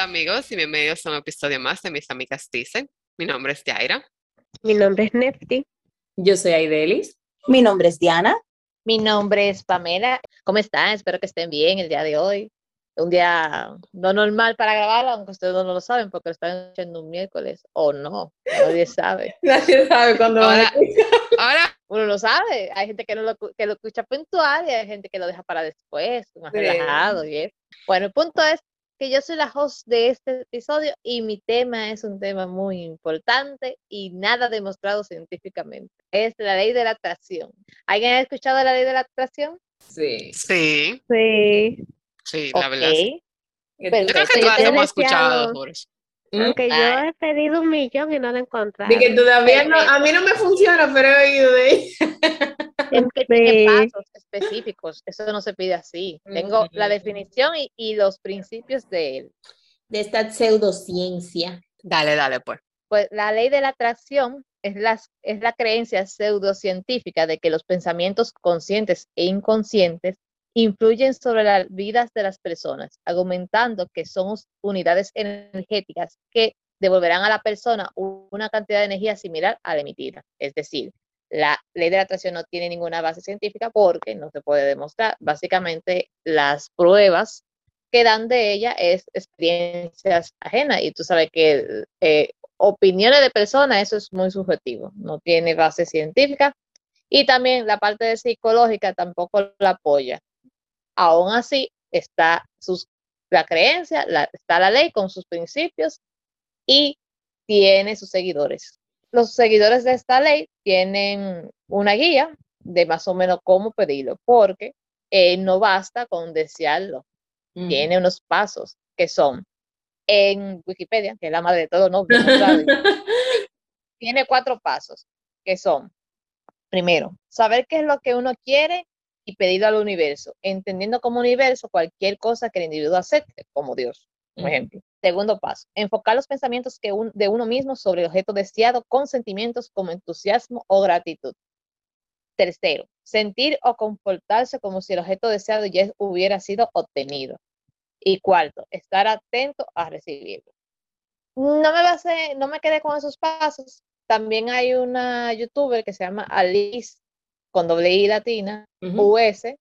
Hola amigos y bienvenidos a un episodio más de Mis Amigas Dicen. Mi nombre es Yaira. Mi nombre es Nefti. Yo soy Aidelis. Mi nombre es Diana. Mi nombre es Pamela. ¿Cómo están? Espero que estén bien el día de hoy. Un día no normal para grabar, aunque ustedes no lo saben porque lo están escuchando un miércoles o no. Nadie sabe. Nadie sabe cuándo van a Ahora, ahora Uno lo sabe. Hay gente que, no lo, que lo escucha puntual y hay gente que lo deja para después, más Sí. relajado y eso. Bueno, el punto es que yo soy la host de este episodio y mi tema es un tema muy importante y nada demostrado científicamente. Es la ley de la atracción. ¿Alguien ha escuchado la ley de la atracción? Sí. sí, Sí, sí, la verdad. sí. Ok. Yo creo que yo todas te hemos deseado- escuchado por eso. ¿Mm? aunque yo Ay. he pedido un millón y no lo he encontrado. De que todavía no, a mí no me funciona, pero he oído de ella. Es que tiene Sí. pasos específicos, eso no se pide así. Tengo la definición y, y los principios de él. De esta pseudociencia. Dale, dale, pues. Pues la ley de la atracción es la, es la creencia pseudocientífica de que los pensamientos conscientes e inconscientes influyen sobre las vidas de las personas, argumentando que son unidades energéticas que devolverán a la persona una cantidad de energía similar a la emitida. Es decir, la ley de la atracción no tiene ninguna base científica porque no se puede demostrar. Básicamente, las pruebas que dan de ella es experiencias ajenas y tú sabes que eh, opiniones de personas, eso es muy subjetivo, no tiene base científica y también la parte de psicológica tampoco la apoya. Aún así, está la creencia, la- está la ley con sus principios y tiene sus seguidores. Los seguidores de esta ley tienen una guía de más o menos cómo pedirlo, porque eh, no basta con desearlo, Mm. tiene unos pasos que son en Wikipedia, que es la madre de todo nombre, tiene cuatro pasos, que son, primero, saber qué es lo que uno quiere y pedirlo al universo, entendiendo como universo cualquier cosa que el individuo acepte, como Dios, por ejemplo. Segundo paso, enfocar los pensamientos que un- de uno mismo sobre el objeto deseado con sentimientos como entusiasmo o gratitud. Tercero, sentir o comportarse como si el objeto deseado ya hubiera sido obtenido. Y cuarto, estar atento a recibirlo. No me basé, no me quedé con esos pasos. También hay una youtuber que se llama Alice con doble I latina. US.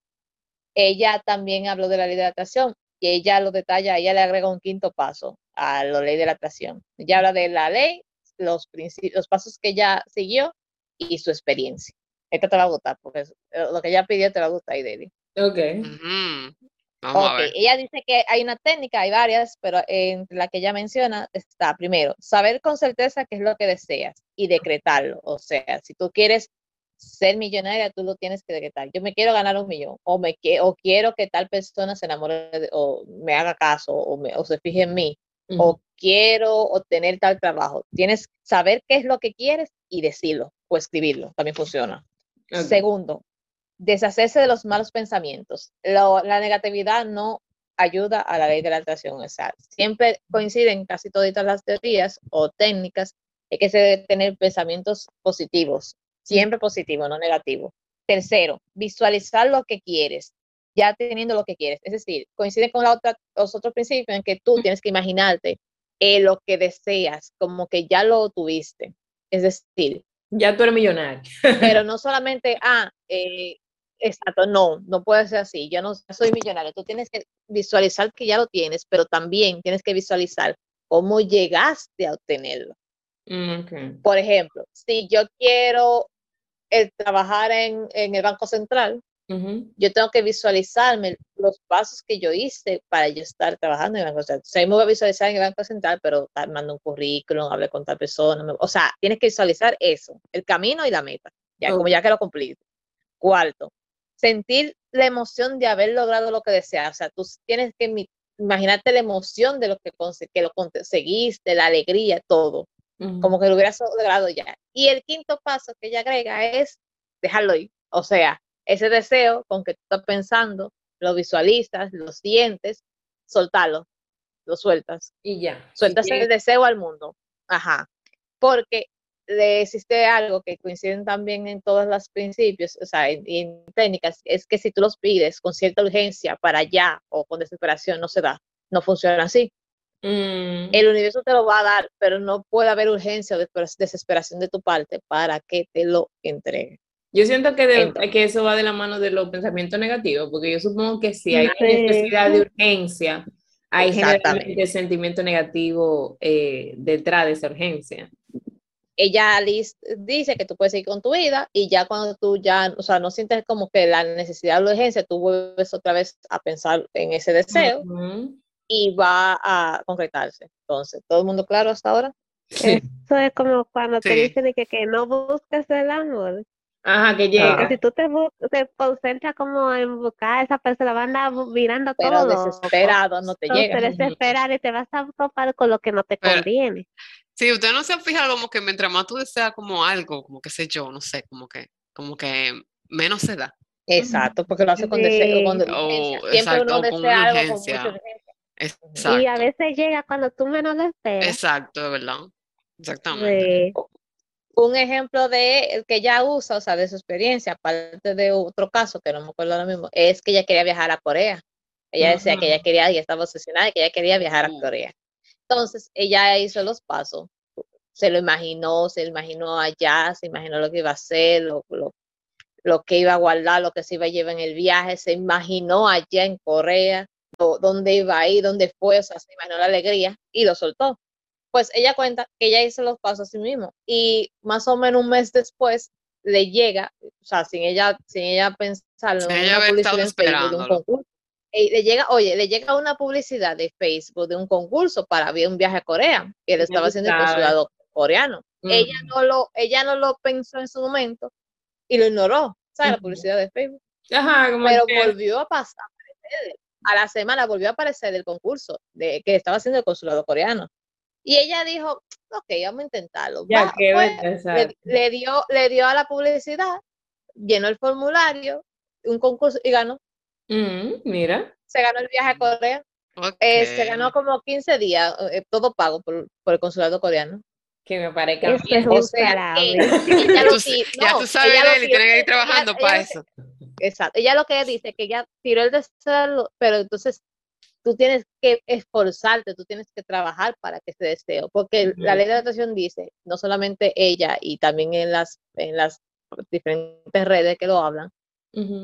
Ella también habló de la ley de la atracción y ella lo detalla, ella le agrega un quinto paso a la ley de la atracción. Ella habla de la ley, los, los pasos que ella siguió y su experiencia. Esta te va a gustar, porque eh, lo que ella pidió te va a gustar, Ideli. Ok. Ujú. Vamos a Ok, ver. ella dice que hay una técnica, hay varias, pero entre la que ella menciona está, primero, saber con certeza qué es lo que deseas y decretarlo. O sea, si tú quieres ser millonaria, tú lo tienes que decretar. Yo me quiero ganar un millón, o, me que, o quiero que tal persona se enamore, de- o me haga caso, o, me- o se fije en mí, Ujú. o quiero obtener tal trabajo. Tienes que saber qué es lo que quieres y decirlo, o escribirlo, también funciona. Ok. Segundo, deshacerse de los malos pensamientos. Lo- la negatividad no ayuda a la ley de la atracción. O sea, siempre coinciden casi todas las teorías o técnicas de que tener pensamientos positivos, siempre positivo, no negativo. Tercero, visualizar lo que quieres, ya teniendo lo que quieres. Es decir, coincide con la otra, los otros principios en que tú tienes que imaginarte eh, lo que deseas, como que ya lo tuviste. Es decir, Ya tú eres millonario. pero no solamente, ah, eh, exacto, no, no puede ser así, yo no soy millonario, tú tienes que visualizar que ya lo tienes, pero también tienes que visualizar cómo llegaste a obtenerlo. Mm. Por ejemplo, si yo quiero eh, trabajar en, en el Banco Central, yo tengo que visualizarme los pasos que yo hice para yo estar trabajando en el Banco Central. O sea, yo me voy a visualizar en el Banco Central, pero mando un currículum, hablé con tal persona. me- o sea, tienes que visualizar eso, el camino y la meta, ya como Ok. ya que lo cumplí. Cuarto, sentir la emoción de haber logrado lo que deseas. O sea, tú tienes que imaginarte la emoción de lo que, que lo conseguiste, la alegría, todo Como que lo hubieras logrado ya. Y el quinto paso que ella agrega es dejarlo ir. O sea, ese deseo con que tú estás pensando, lo visualizas, lo sientes, soltarlo, lo sueltas. Y ya. Sueltas el deseo al mundo. Ajá. Porque le existe algo que coinciden también en todos los principios, o sea, en, en técnicas, es que si tú los pides con cierta urgencia para allá o con desesperación, no se da, no funciona así. Mm, El universo te lo va a dar, pero no puede haber urgencia o desesperación de tu parte para que te lo entregue. Yo siento que, de- Entonces- que eso va de la mano de los pensamientos negativos, porque yo supongo que si hay Sí. necesidad de urgencia, hay generalmente sentimiento negativo eh, detrás de esa urgencia. ella lis- dice que tú puedes seguir con tu vida y ya cuando tú ya, o sea, no sientes como que la necesidad o la urgencia, tú vuelves otra vez a pensar en ese deseo Ujú. Y va a concretarse. Entonces, ¿todo el mundo claro hasta ahora? Sí. Eso es como cuando te dicen que, que no busques el amor. Ajá, que Que llega. si tú te, te concentras como en buscar a esa persona, va a andar mirando Pero todo. desesperado no te Entonces, llega. te desesperar y te vas a topar con lo que no te Pero- conviene. Sí, usted no se ha fijado como que mientras más tú deseas como algo, como que sé yo, no sé, como que, como que menos se da. Exacto, porque lo hace con deseo, con. Oh, Siempre exacto, uno desea algo con mucha urgencia. Exacto. Y a veces llega cuando tú menos lo esperas. Exacto, verdad. Exactamente. Sí. Un ejemplo de el que ella usa, o sea, de su experiencia, aparte de otro caso que no me acuerdo ahora mismo, es que ella quería viajar a Corea. Ella decía que ella quería, ella estaba obsesionada y que ella quería viajar a. Corea. Entonces, ella hizo los pasos, se lo imaginó, se imaginó allá, se imaginó lo que iba a hacer, lo, lo, lo que iba a guardar, lo que se iba a llevar en el viaje, se imaginó allá en Corea, dónde iba a ir, dónde fue, o sea, se imaginó la alegría y lo soltó. Pues ella cuenta que ella hizo los pasos a sí mismo y más o menos un mes después le llega, o sea, sin ella, sin ella pensarlo, Sin ella haber estado de un concurso. Y le llega, oye, le llega una publicidad de Facebook de un concurso para un viaje a Corea, que le estaba haciendo el consulado coreano. Ella no lo, ella no lo pensó en su momento y lo ignoró, ¿sabes? La Ujú. publicidad de Facebook. Ajá, como Pero que- volvió a pasar. A la semana volvió a aparecer el concurso de que estaba haciendo el consulado coreano. Y ella dijo, ok, vamos a intentarlo. ya le, dio, le dio a la publicidad, llenó el formulario, un concurso y ganó. Mm, mira. Se ganó el viaje a Corea. Eh, se ganó como 15 días, eh, todo pago por, por el consulado coreano. Que me parezca Eso bien. es O sea, ella Ya lo tú, ya sabes ella de lo él y tiró- tiene que ir trabajando ella para eso. Exacto. Ella lo que dice que ella tiró el deseo, pero entonces tú tienes que esforzarte, tú tienes que trabajar para que ese deseo, porque la ley de la atracción dice, no solamente ella y también en las, en las diferentes redes que lo hablan,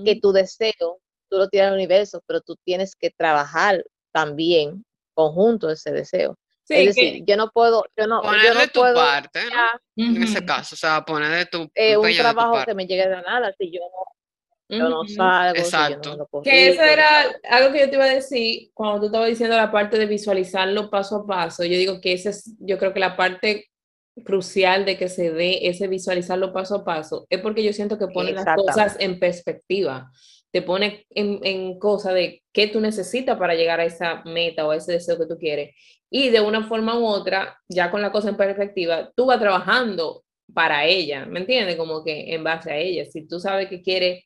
que tu deseo, tú lo tiras al universo, pero tú tienes que trabajar también conjunto ese deseo. Sí, es que- decir, yo no puedo, yo no, yo Poner no de tu puedo parte, ¿no? En ese caso, o sea, poner de tu eh, un tu trabajo parte. que me llegue de nada, si yo no, yo no salgo, si yo no Exacto. Que eso era algo que yo te iba a decir cuando tú estabas diciendo la parte de visualizarlo paso a paso. Yo digo que esa es, yo creo que la parte crucial de que se dé ese visualizarlo paso a paso es porque yo siento que pone las cosas en perspectiva. Te pone en, en cosa de qué tú necesitas para llegar a esa meta o a ese deseo que tú quieres. Y de una forma u otra, ya con la cosa en perspectiva, tú vas trabajando para ella, ¿me entiendes? Como que en base a ella. Si tú sabes que quieres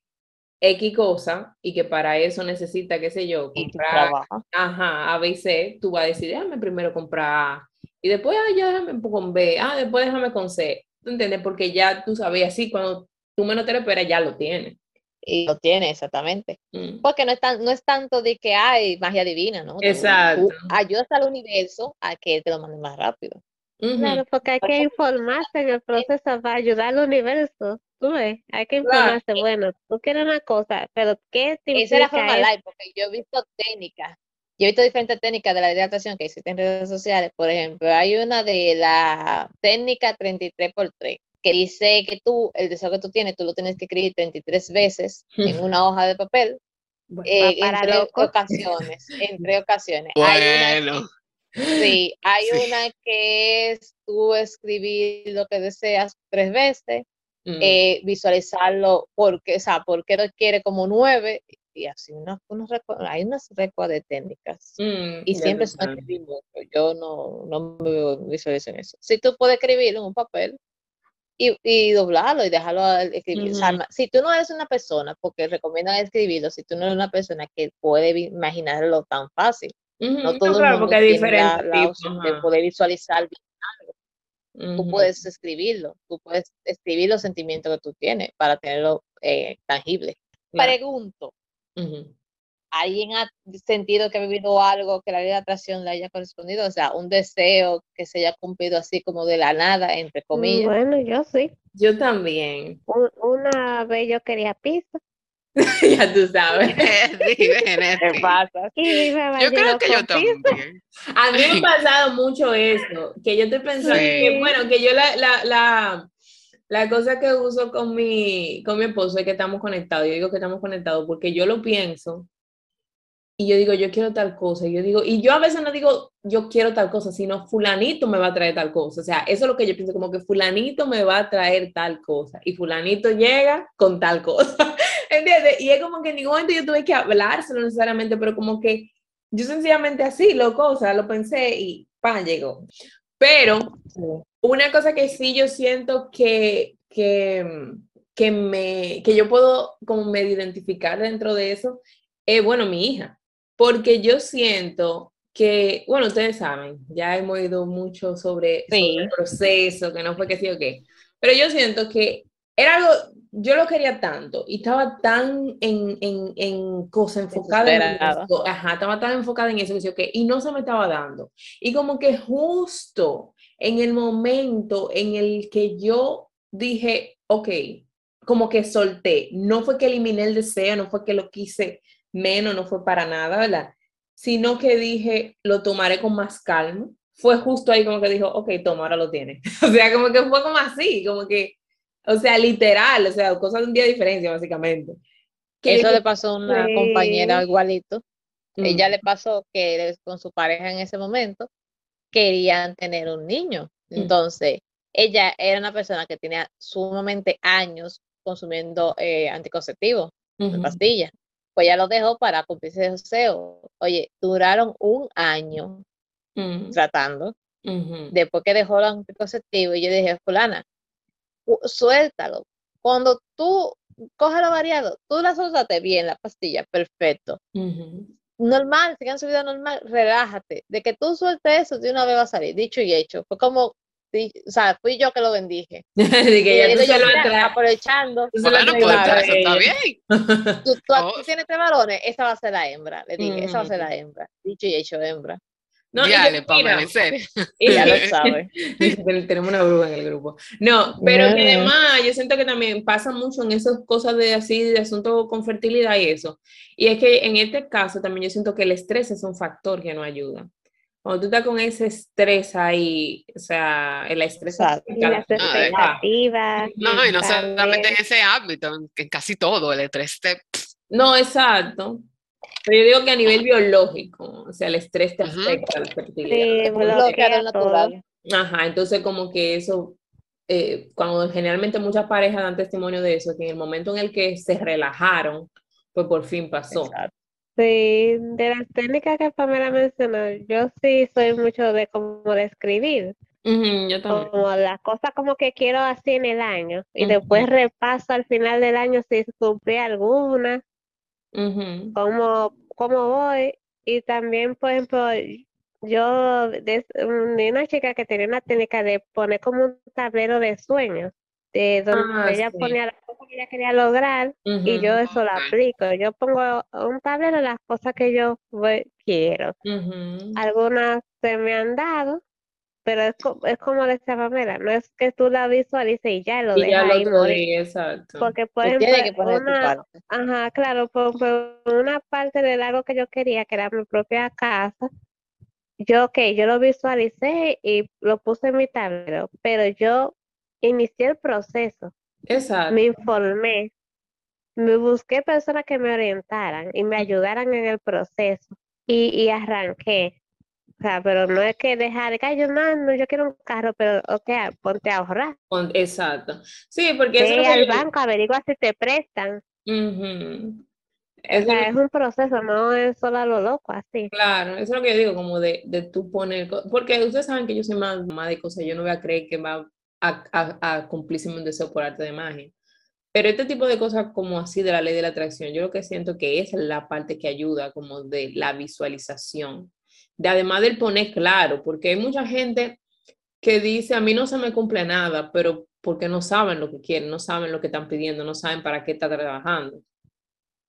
X cosa y que para eso necesita, qué sé yo, comprar, ajá, A, B y C, tú vas a decir, déjame primero comprar A, y después, ah, ya déjame con B, ah, después déjame con C, ¿tú entiendes? Porque ya tú sabías, así cuando tú menos te lo esperas, ya lo tienes. Y lo tiene exactamente. Mm. Porque no es, tan, no es tanto de que hay magia divina, ¿no? Exacto. Tú ayudas al universo a que te lo mande más rápido. Claro, porque hay que informarse en el proceso para ayudar al universo. Tú ves, hay que Claro. informarse. Bueno, tú quieres una cosa, pero ¿qué te Esa es la forma live, porque yo he visto técnicas, yo he visto diferentes técnicas de la hidratación que existen en redes sociales. Por ejemplo, hay una de la técnica 33x3, que dice que tú, el deseo que tú tienes, tú lo tienes que escribir 33 veces en una hoja de papel, Bueno, eh, para entre loco. ocasiones, entre ocasiones. Hay una Bueno, Sí, hay Sí. una que es tú escribir lo que deseas tres veces, mm, eh, visualizarlo porque, o sea, porque lo quiere como nueve, y así unos, unos hay unas recuas de técnicas. mm, Y siempre son escribir mucho. Yo no, no me visualizo en eso. Si tú puedes escribirlo en un papel y, y doblarlo y dejarlo escribir. o sea, si tú no eres una persona, porque recomiendan escribirlo, si tú no eres una persona que puede imaginarlo tan fácil, no no, todo el claro, mundo tiene la, opción de poder visualizar bien. Tú Ujú, puedes escribirlo, tú puedes escribir los sentimientos que tú tienes para tenerlo eh, tangible. Pregunto. ¿Alguien ha sentido que ha vivido algo que la ley de atracción le haya correspondido? O sea, un deseo que se haya cumplido así como de la nada, entre comillas. Bueno, yo sí. Yo también. Un- una vez yo quería pizza ya tú sabes. Sí, ven, ¿Qué pasa? Yo creo que yo también. A mí me ha pasado mucho eso, que yo estoy pensando Sí. que, bueno, que yo la, la, la, la cosa que uso con mi, con mi esposo es que estamos conectados. Yo digo que estamos conectados porque yo lo pienso y yo digo, yo quiero tal cosa. Y yo digo, y yo a veces no digo, yo quiero tal cosa, sino fulanito me va a traer tal cosa. O sea, eso es lo que yo pienso, como que fulanito me va a traer tal cosa. Y fulanito llega con tal cosa. ¿Entiendes? Y es como que en ningún momento yo tuve que hablárselo necesariamente, pero como que yo sencillamente así, loco, o sea, lo pensé y ¡pam! llegó. Pero una cosa que sí yo siento que, que, que, me, que yo puedo como medio identificar dentro de eso es, bueno, mi hija. Porque yo siento que, bueno, ustedes saben, ya hemos oído mucho sobre, sobre Sí. el proceso, que no fue que sí o qué. Pero yo siento que era algo, yo lo quería tanto y estaba tan en, en, en cosa enfocada en eso, ajá, estaba tan enfocada en eso que sí o qué, y no se me estaba dando. Y como que justo en el momento en el que yo dije, ok, como que solté, no fue que eliminé el deseo, no fue que lo quise menos, no fue para nada, ¿verdad? Sino que dije, lo tomaré con más calma. Fue justo ahí como que dijo, ok, toma, ahora lo tienes. O sea, como que fue como así, como que, o sea, literal, o sea, cosas de un día de diferencia, básicamente. Que Eso le pasó a una compañera igualito. Mm. Ella le pasó que con su pareja en ese momento querían tener un niño. Mm. Entonces, ella era una persona que tenía sumamente años consumiendo eh, anticonceptivos, Ujú, pastillas. Pues ella lo dejó para cumplirse ese deseo. Oye, duraron un año tratando. Después que dejó el anticonceptivo, y yo dije, fulana, suéltalo. Cuando tú coges lo variado, tú la soltaste bien, la pastilla, perfecto. Normal, sigan su vida normal, relájate. De que tú sueltes eso, de una vez va a salir, dicho y hecho. Fue como, di- o sea, fui yo que lo bendije. Que Y ya yo, lo mira, aprovechando, Bueno, pues a claro, eso está ella. bien. tú, tú Oh. tienes tres varones, esa va a ser la hembra. Le dije, esa va a ser la hembra. Dicho y hecho, hembra. No, Pamela, mira, en serio. y- Ya lo sabes. Ten- Tenemos una bruja en el grupo. No, pero que Yeah. además yo siento que también pasa mucho en esas cosas de así, de asuntos con fertilidad y eso. Y es que en este caso también yo siento que el estrés es un factor que no ayuda. Cuando tú estás con ese estrés ahí, o sea, el estrés Exacto. Y las Ah, expectativas. No, y no solamente en ese ámbito, en, en casi todo, el estrés te... No, exacto. Pero yo digo que a nivel biológico, o sea, el estrés te afecta a la fertilidad. Sí, bloquea natural. Ajá, entonces como que eso, eh, cuando generalmente muchas parejas dan testimonio de eso, que en el momento en el que se relajaron, pues por fin pasó. Exacto. Sí, de las técnicas que Pamela mencionó, yo sí soy mucho de como de escribir, Ujú, yo también. como las cosas como que quiero así en el año y después repaso al final del año si cumplí alguna, Ujú, cómo, cómo voy y también, por ejemplo, yo de una chica que tenía una técnica de poner como un tablero de sueños, de donde Ah, ella sí. ponía las cosas que ella quería lograr y yo eso lo aplico. Yo pongo un tablero de las cosas que yo voy- quiero. Algunas se me han dado, pero es, co- es como decía Pamela, no es que tú la visualices y ya lo Y ya dejas lo ahí morir. exacto. Porque, por ejemplo, que poner tu una, parte. ajá, claro, por, por una parte del algo que yo quería, que era mi propia casa, yo, ok, yo lo visualicé y lo puse en mi tablero, pero yo inicié el proceso, Exacto. me informé, me busqué personas que me orientaran y me ayudaran en el proceso y, y arranqué. O sea, pero no es que dejar, que "Ay, yo no, no, yo quiero un carro, pero ok, ponte a ahorrar. Exacto. Sí, porque eso es Ve que al banco, averigua si te prestan. Eso es sea, lo- es un proceso, no es solo a lo loco, así. Claro, eso es lo que yo digo, como de, de tú poner, porque ustedes saben que yo soy más mamá de cosas, yo no voy a creer que va a, a, a cumplirse un deseo por arte de magia. Pero este tipo de cosas como así de la ley de la atracción, yo lo que siento que es la parte que ayuda como de la visualización, de además del poner claro, porque hay mucha gente que dice, a mí no se me cumple nada, pero porque no saben lo que quieren, no saben lo que están pidiendo, no saben para qué está trabajando.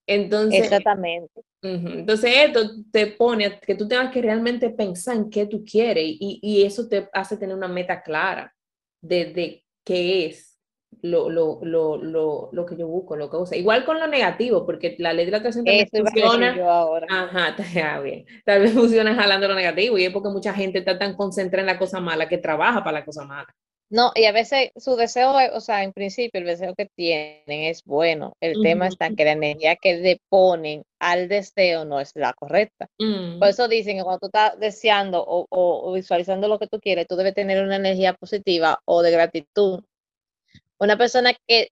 Entonces, Exactamente. Entonces esto te pone a que tú tengas que realmente pensar en qué tú quieres y, y eso te hace tener una meta clara de, de qué es lo, lo, lo, lo, lo que yo busco, lo que uso. Igual con lo negativo, porque la ley de la atracción también Eso funciona. yo ahora. Ajá, está bien. Tal vez funciona jalando lo negativo y es porque mucha gente está tan concentrada en la cosa mala que trabaja para la cosa mala. No, y a veces su deseo, es- o sea, en principio el deseo que tienen es bueno. El tema está que la energía que le ponen al deseo no es la correcta. Mm, Por eso dicen que cuando tú estás deseando o, o- o visualizando lo que tú quieres, tú debes tener una energía positiva o de gratitud. Una persona que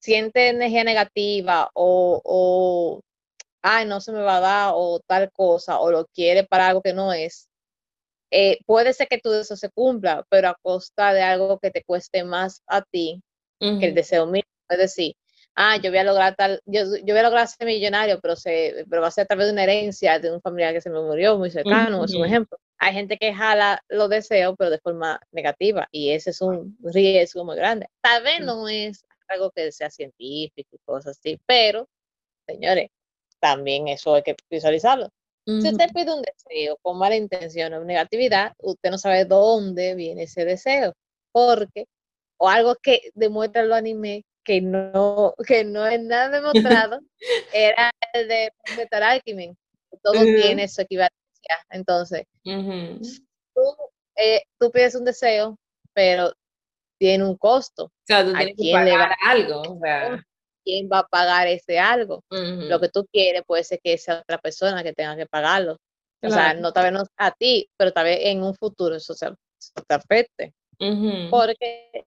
siente energía negativa o, o ay, no se me va a dar o tal cosa o lo quiere para algo que no es, eh, puede ser que tu deseo se cumpla, pero a costa de algo que te cueste más a ti que el deseo mismo. Es decir, ah, yo voy a lograr tal, yo, yo voy a lograr ser millonario, pero, se, pero va a ser a través de una herencia de un familiar que se me murió muy cercano, es un ejemplo. Hay gente que jala los deseos, pero de forma negativa, y ese es un riesgo muy grande. Tal vez Mm. no es algo que sea científico y cosas así, pero, señores, también eso hay que visualizarlo. Si usted pide un deseo con mala intención o negatividad, usted no sabe dónde viene ese deseo, porque, o algo que demuestra los anime que no, que no es nada demostrado, era el de Metal Alchemy. Todo Ujú. tiene su equivalencia. Entonces, Ujú. tú, eh, tú pides un deseo, pero tiene un costo. O sea, tú ¿A tienes que quién le va pagar algo. O sea, ¿Quién va a pagar ese algo? ujú. Lo que tú quieres puede ser que sea otra persona que tenga que pagarlo. O sea, Claro. no tal vez no a ti, pero tal vez en un futuro eso, se, eso te afecte. Ujú. Porque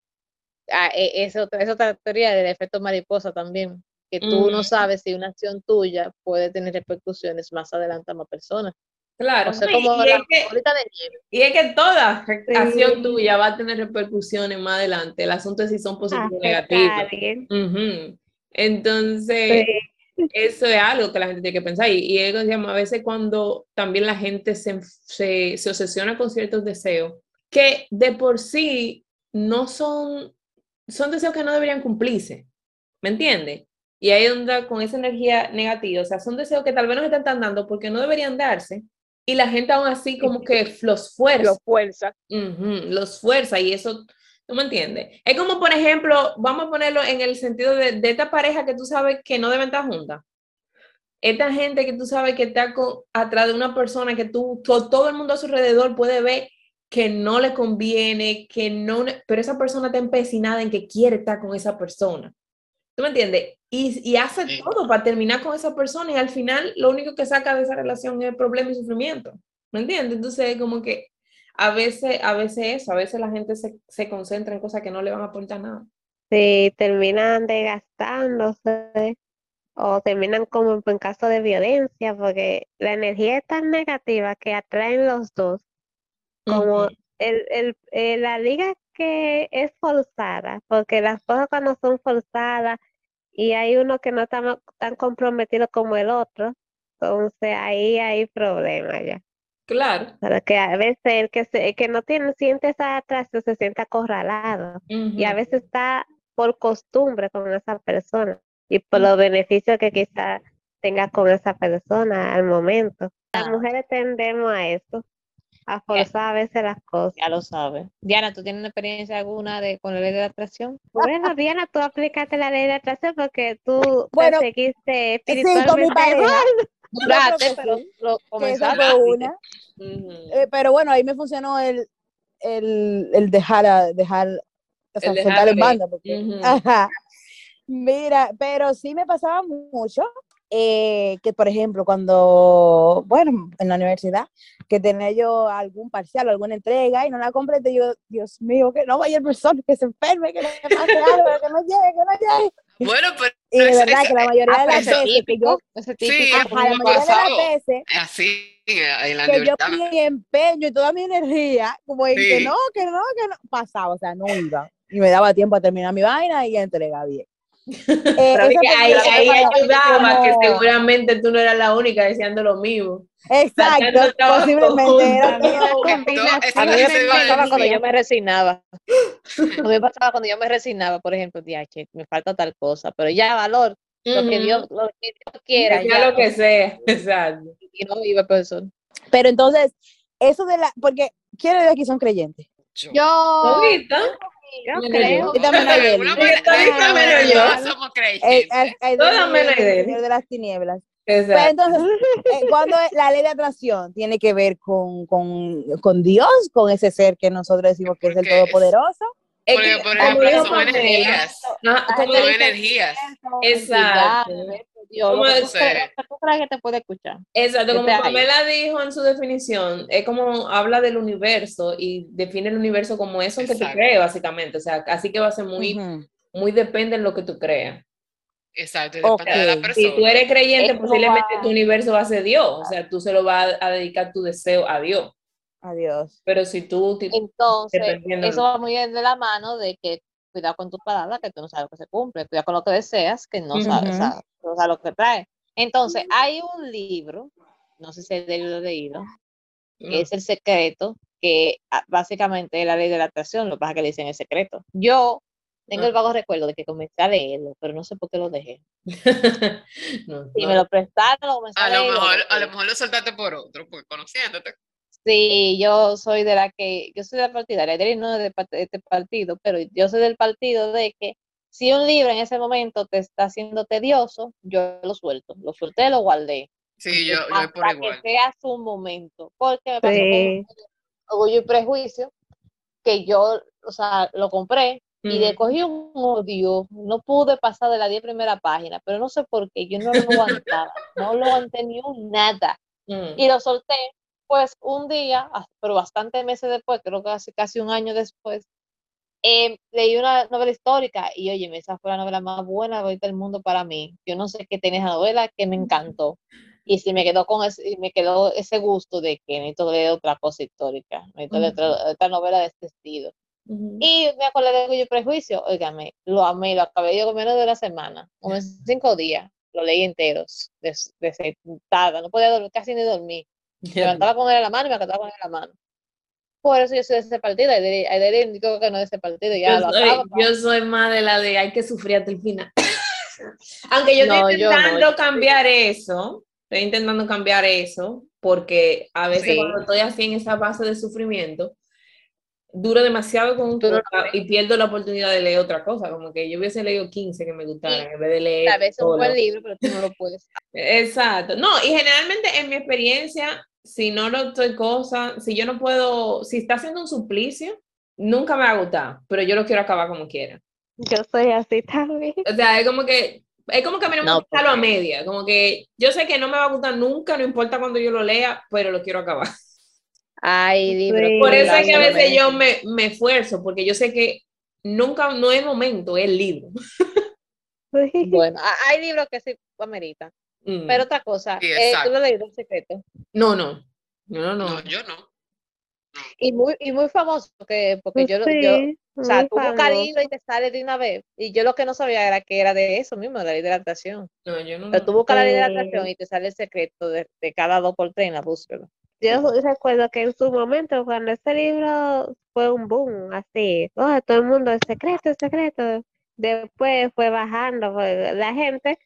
ah, e- es otra, es otra teoría del efecto mariposa también, que tú no Ujú. sabes si una acción tuya puede tener repercusiones más adelante a más personas. Claro. O sea, no, como y la es que- de nieve. Y es que toda re- Sí. acción tuya va a tener repercusiones más adelante. El asunto es si son positivas o Afecta a negativas. alguien. Ujú. Entonces, Sí. eso es algo que la gente tiene que pensar. Y, y es a veces cuando también la gente se, se, se obsesiona con ciertos deseos, que de por sí no son, son deseos que no deberían cumplirse. ¿Me entiendes? Y ahí donde con esa energía negativa, o sea, son deseos que tal vez no se están dando porque no deberían darse. Y la gente aún así como que los fuerza. fuerza. Ujú, los fuerza y eso, ¿tú me entiendes? Es como, por ejemplo, vamos a ponerlo en el sentido de, de esta pareja que tú sabes que no deben estar juntas. Esta gente que tú sabes que está con, atrás de una persona que tú, to- todo el mundo a su alrededor puede ver que no le conviene, que no, pero esa persona está empecinada en que quiere estar con esa persona. ¿Tú me entiendes? Y, y hace Sí. todo para terminar con esa persona y al final lo único que saca de esa relación es problema y sufrimiento. ¿Me entiendes? Entonces, como que a veces, a veces eso, a veces la gente se, se concentra en cosas que no le van a aportar nada. Sí, terminan desgastándose o terminan como en caso de violencia, porque la energía es tan negativa que atraen los dos, como el, el, eh, la liga que es forzada, porque las cosas cuando son forzadas y hay uno que no está tan comprometido como el otro, entonces ahí hay problemas ya. Claro. Pero que a veces el que, se, el que no tiene, siente esa atracción se siente acorralado y a veces está por costumbre con esa persona y por los beneficios que quizá tenga con esa persona al momento. Las Ah. mujeres tendemos a eso, a forzar a veces las cosas. Ya lo sabes. Diana, ¿tú tienes una experiencia alguna de con la ley de la atracción? Bueno, Diana, tú aplicaste la ley de atracción porque tú Bueno, perseguiste Sí, con mi espiritualmente. pareja. Duraste, pero lo comenzaste. Eh, pero bueno, ahí me funcionó el, el, el dejar, a- dejar, o sea, dejar en banda. porque- Ujú. Ajá. Mira, pero sí me pasaba mucho eh, que, por ejemplo, cuando, bueno, en la universidad, que tenía yo algún parcial o alguna entrega y no la completé, yo, Dios mío, que no vaya el persona, que se enferme, que le pase algo, que no llegue, que no llegue. Bueno, pero Y de verdad que la mayoría Ah, de las veces que yo, típico. Eso es Sí, ajá, la mayoría de las veces así la que yo mi empeño y toda mi energía, como en que Sí. no, que no, que no, pasaba, o sea, no iba. Y me daba tiempo a terminar mi vaina y a entregar bien. Eh, ahí, ahí ayudaba que seguramente tú no eras la única deseando lo mismo. Exacto, posiblemente era A mí me pasaba cuando yo me resignaba. A mí me pasaba cuando yo me resignaba, por ejemplo, DH, me falta tal cosa, pero ya valor, Lo que. Dios, lo que Dios quiera. Sea ya. lo que sea, exacto. Y no iba profesor. Pero entonces, eso de la, porque ¿quiénes de aquí son creyentes? Yo. ¿Ahorita? Yo creo. yo también hay de él. Somos Eh, eh, eh, Todas menos del de él. Señor de las tinieblas. Exacto. entonces, eh, cuando la ley de atracción tiene que ver con, con, con Dios, con ese ser que nosotros decimos que es el Todopoderoso. Es Porque, que, por ejemplo, son energías. Son energías. Exacto. Dios, ¿Cómo es? que te puede escuchar. Exacto, como. Pamela dijo en su definición, es como habla del universo y define el universo como eso que tú crees, básicamente. O sea, así que va a ser muy, muy depende en lo que tú creas. Exacto, de la persona. Si tú eres creyente, posiblemente va- tu universo va a ser Dios. O sea, tú se lo vas a, a dedicar tu deseo a Dios. Adiós. Pero si tú, Entonces, eso va muy bien de la mano de que cuidado con tus palabras, que tú no sabes lo que se cumple, cuidado con lo que deseas, que no sabes, no sabes lo que trae. Entonces, hay un libro, no sé si el lo he leído, que es El Secreto, que ah, básicamente es la ley de la atracción, lo que pasa es que le dicen el secreto. Yo tengo el Ah. vago recuerdo de que comencé a leerlo, pero no sé por qué lo dejé. No, Si me lo prestaron, lo comencé a, A lo leer, mejor, a lo mejor lo soltaste por otro, porque conociéndote. Sí, yo soy de la que, yo soy de la partidaria, Adri no de, parte- de este partido, pero yo soy del partido de que si un libro en ese momento te está haciendo tedioso, yo lo suelto, lo solté, lo guardé. Sí, yo, yo por igual. que sea su momento, porque me pasó Sí. con Orgullo y Prejuicio, que yo, o sea, lo compré y le Ujú. cogí un odio, no pude pasar de la 10 primera página, pero no sé por qué, yo no lo aguantaba, no lo aguanté ni un nada Mm. y lo solté. Pues un día, pero bastantes meses después, creo que casi, casi un año después, eh, leí una novela histórica y oye, esa fue la novela más buena del mundo para mí. Yo no sé qué tenía esa novela que me encantó. Y si me quedó con ese, me quedó ese gusto de que necesito leer otra cosa histórica, necesito leer otra, otra novela de este estilo. Ujú. Y me acordé de Orgullo y Prejuicio, óigame, lo amé, lo acabé yo con menos de una semana, en cinco días, lo leí enteros, de, de sentada, no podía dormir, casi ni dormir. Me levantaba con él en la mano y me acostaba con él en la mano. Por eso yo soy de ese partido, Aideri indicó que no es de ese partido, ya Yo lo soy, yo soy más de la de hay que sufrir hasta el final. Aunque yo estoy No, yo no, intentando yo- cambiar eso, estoy intentando cambiar eso, porque a veces Sí. cuando estoy así en esa base de sufrimiento, duro demasiado con un no y pierdo la oportunidad de leer otra cosa, como que yo hubiese leído 15 que me gustaran en vez de leer. A veces es un buen libro, pero tú no lo puedes. Exacto. No, y generalmente en mi experiencia, si no lo estoy cosa, si yo no puedo, si está haciendo un suplicio, nunca me va a gustar, pero yo lo quiero acabar como quiera. Yo soy así también. O sea, es como que, es como que a mí no me No, gusta lo a media, como que yo sé que no me va a gustar nunca, no importa cuando yo lo lea, pero lo quiero acabar. Hay libros. Sí. Por eso es que a veces yo me, me esfuerzo, porque yo sé que nunca, no es momento, es el libro. Bueno, ha- hay libros que sí ameritan. Mm. Pero otra cosa, Sí, eh, tú lo leído, El Secreto. no, no, no, no, no. No, yo no. Y muy, y muy famoso, porque, porque yo, lo- yo, Sí, o sea, tú buscas y te sale de una vez. Y yo lo que no sabía era que era de eso mismo, de la ley de la atracción. No, yo no. Pero tú buscas la ley de la atracción y te sale el secreto de, de cada dos por tres en la búsqueda. Yo recuerdo que en su momento, cuando ese libro fue un boom, así, oh, todo el mundo, el secreto, el secreto. Después fue bajando, fue- la gente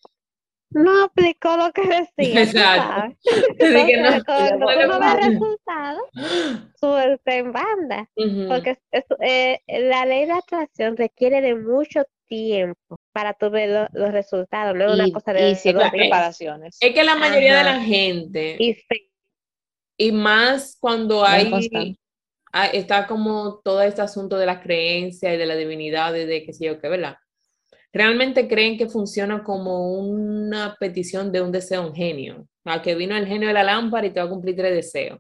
no aplicó lo que decía, Exacto. que no. Cuando no le uno ve pongo- resultados, suerte en banda. Porque es- eh, la ley de atracción requiere de mucho tiempo para tu ver lo- los resultados, no es una Y, cosa de y preparaciones. Es que la mayoría de la gente, Y más cuando hay, está como todo este asunto de las creencias y de la divinidad y de qué sé yo qué, ¿verdad? Realmente creen que funciona como una petición de un deseo un genio, a que vino el genio de la lámpara y te va a cumplir tres deseos.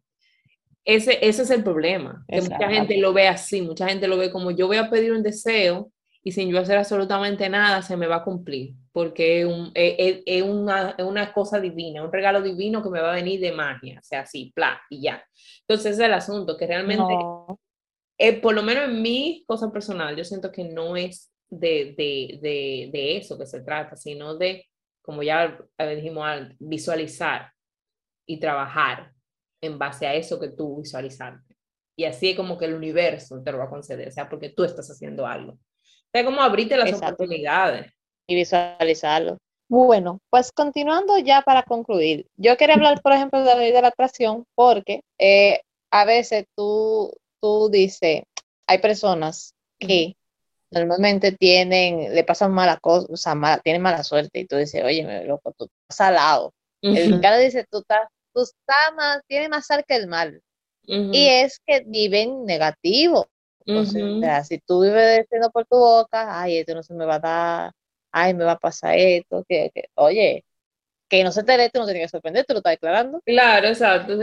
Ese, ese es el problema, que mucha gente lo ve así, mucha gente lo ve como yo voy a pedir un deseo y sin yo hacer absolutamente nada se me va a cumplir, porque es, un- es- es- es una, es una cosa divina, un regalo divino que me va a venir de magia, o sea, así, pla, y ya. Entonces ese es el asunto, que realmente, No, eh, por lo menos en mi cosa personal, yo siento que no es de, de, de, de eso que se trata, sino de, como ya dijimos, antes, visualizar y trabajar en base a eso que tú visualizaste. Y así es como que el universo te lo va a conceder, o sea, porque tú estás haciendo algo. O sea, como abrirte las Exacto. oportunidades. y visualizarlo. Bueno, pues continuando ya para concluir, yo quería hablar, por ejemplo, de la ley de la atracción, porque eh, a veces tú, tú dices, hay personas que normalmente tienen, le pasan mala cosa, o sea, mala- tienen mala suerte, y tú dices, oye, me loco, tú estás salado. El Ujú, cara dice, tú estás, tú estás más, tienes más sal que el mal. Y es que viven negativo. O sea, si tú vives diciendo por tu boca, ay, esto no se me va a dar, ay, me va a pasar esto, que, que- oye, que no se te dé, tú no tienes que sorprender, tú lo estás declarando. Claro, exacto.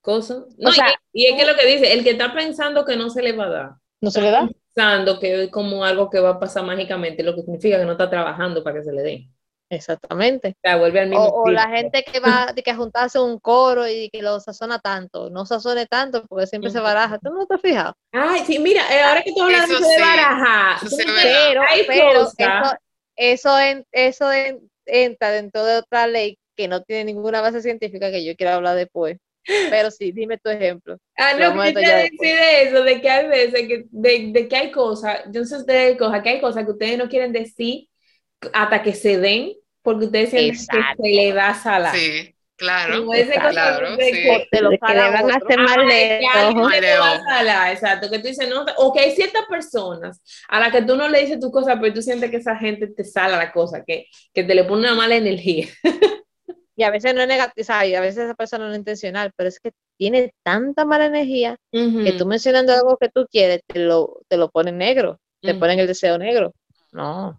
Cosa. No, O sea, y, y es que lo que dice, el que está pensando que no se le va a dar, ¿No se le da? Pensando que es como algo que va a pasar mágicamente, lo que significa que no está trabajando para que se le dé. Exactamente. O sea, vuelve al O, mismo o la gente que va de que a juntarse un coro y que lo sazona tanto, no sazone tanto porque siempre se baraja. ¿Tú no te has fijado? Ay, sí, mira, eh, ahora que tú hablas de sí, baraja. Pero, pero eso, eso, en- eso en- entra dentro de otra ley que no tiene ninguna base científica que yo quiera hablar después. Pero sí, dime tu ejemplo. Ah, no, que detallar decir de eso, de que hay veces que, de, de que hay cosas, yo no sé si ustedes cojan, que hay cosas que ustedes no quieren decir hasta que se den, porque ustedes sienten Exacto. que se le va a salar. Sí, claro. Claro, de sí. que- Te lo De que le van a hacer mal de exacto, que tú dices, no, o que hay ciertas personas a las que tú no le dices tu cosa, pero tú sientes que esa gente te sala la cosa, que, que te le pone una mala energía. Y a veces no es negativo, sea, y a veces esa persona no es intencional, pero es que tiene tanta mala energía que tú mencionando algo que tú quieres, te lo, te lo pone negro, te Ujú. ponen el deseo negro. No,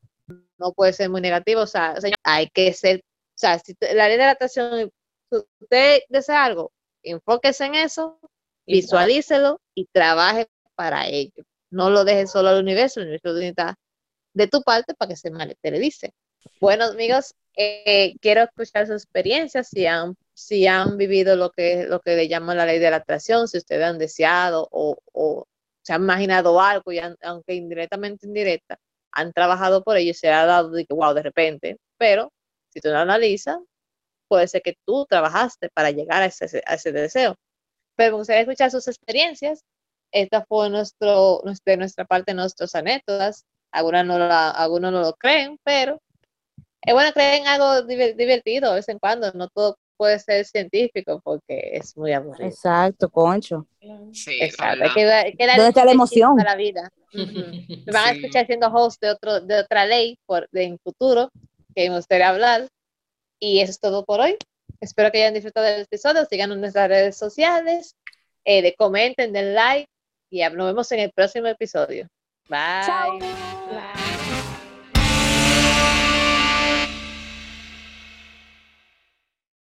no puede ser muy negativo, o sea, hay que ser, o sea, si la ley de la atracción, si usted desea algo, enfóquese en eso, visualícelo y trabaje para ello. No lo dejes solo al universo, el universo necesita de tu parte para que se materialice. Bueno, amigos, eh, quiero escuchar sus experiencias, si han, si han vivido lo que, lo que le llaman la ley de la atracción, si ustedes han deseado o, o se han imaginado algo, y han- aunque indirectamente indirecta, han trabajado por ello y se ha dado de que, wow, de repente, pero si tú lo analizas, puede ser que tú trabajaste para llegar a ese, a ese deseo. Pero me gustaría escuchar sus experiencias. Esta fue nuestro, nues- de nuestra parte nuestras anécdotas. Algunas no, la- algunos no lo creen, pero es bueno creer en algo diver- divertido de vez en cuando. No todo puede ser científico porque es muy aburrido. Exacto, concho. Sí, Exacto. ¿verdad? Hay que, dar- hay que darle ¿Dónde está la emoción? la vida. Me van a escuchar siendo host de, otro, de otra ley por, de, en futuro que me gustaría hablar. Y eso es todo por hoy. Espero que hayan disfrutado del episodio. Síganos en nuestras redes sociales. Eh, de comenten, den like. Y nos vemos en el próximo episodio. Bye. Chao. Bye.